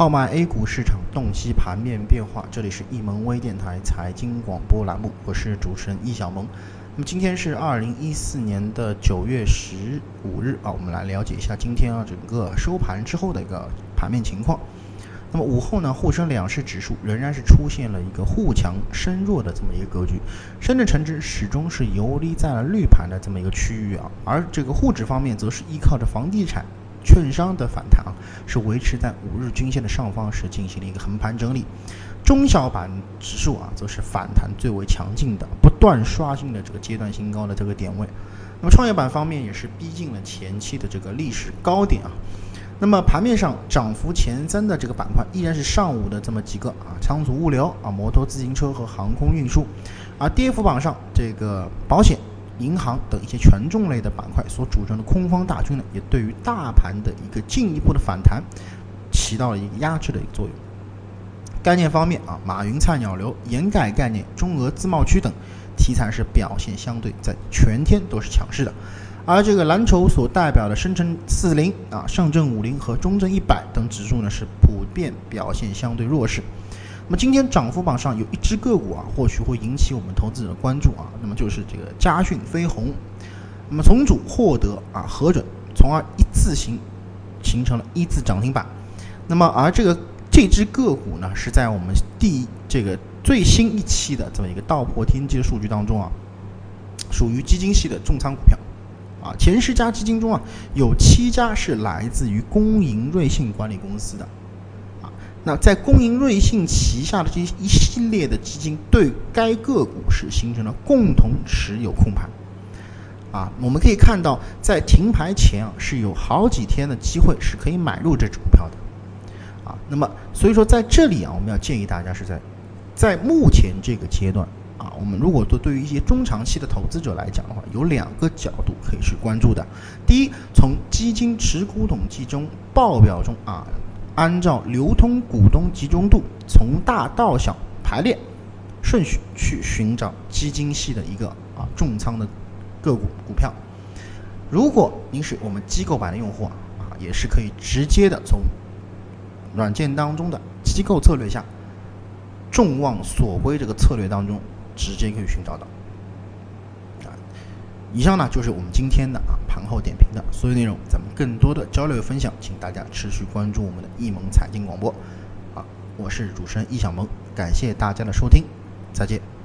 号脉 A 股市场洞悉盘面变化，这里是易盟微电台财经广播栏目，我是主持人易小萌。那么今天是二零一四年的九月十五日啊，我们来了解一下今天啊整个收盘之后的一个盘面情况。那么午后呢，沪深两市指数仍然是出现了一个沪强深弱的这么一个格局，深圳成指始终是游离在了绿盘的这么一个区域啊，而这个沪指方面则是依靠着房地产。券商的反弹啊，是维持在五日均线的上方，是进行了一个横盘整理。中小板指数啊，则是反弹最为强劲的，不断刷新了这个阶段新高的这个点位。那么创业板方面也是逼近了前期的这个历史高点啊。那么盘面上涨幅前三的这个板块依然是上午的这么几个啊，仓储物流啊，摩托自行车和航空运输。而跌幅榜上这个保险。银行等一些权重类的板块所组成的空方大军呢，也对于大盘的一个进一步的反弹起到了一个压制的一个作用。概念方面啊，马云菜鸟流、盐改概念、中俄自贸区等题材是表现相对在全天都是强势的，而这个蓝筹所代表的深成四零啊、上证五零和中证一百等指数呢，是普遍表现相对弱势。那么今天涨幅榜上有一只个股啊，或许会引起我们投资者的关注啊。那么就是这个嘉讯飞鸿，那么重组获得啊核准，从而一字形形成了一字涨停板。那么而这个这只个股呢，是在我们第这个最新一期的这么一个道破天机的数据当中啊，属于基金系的重仓股票啊。前十家基金中啊，有七家是来自于工银瑞信管理公司的。那在工银瑞信旗下的这一系列的基金对该个股是形成了共同持有控盘，啊，我们可以看到在停牌前啊是有好几天的机会是可以买入这只股票的，啊，那么所以说在这里啊我们要建议大家是在在目前这个阶段啊，我们如果说对于一些中长期的投资者来讲的话，有两个角度可以去关注的，第一，从基金持股统计中报表中啊。按照流通股东集中度从大到小排列顺序去寻找基金系的一个啊重仓的个股股票。如果您是我们机构版的用户啊，也是可以直接的从软件当中的机构策略下众望所归这个策略当中直接可以寻找到。啊以上呢就是我们今天的啊盘后点评的所有内容，咱们更多的交流分享，请大家持续关注我们的易盟财经广播。好，我是主持人易小萌，感谢大家的收听，再见。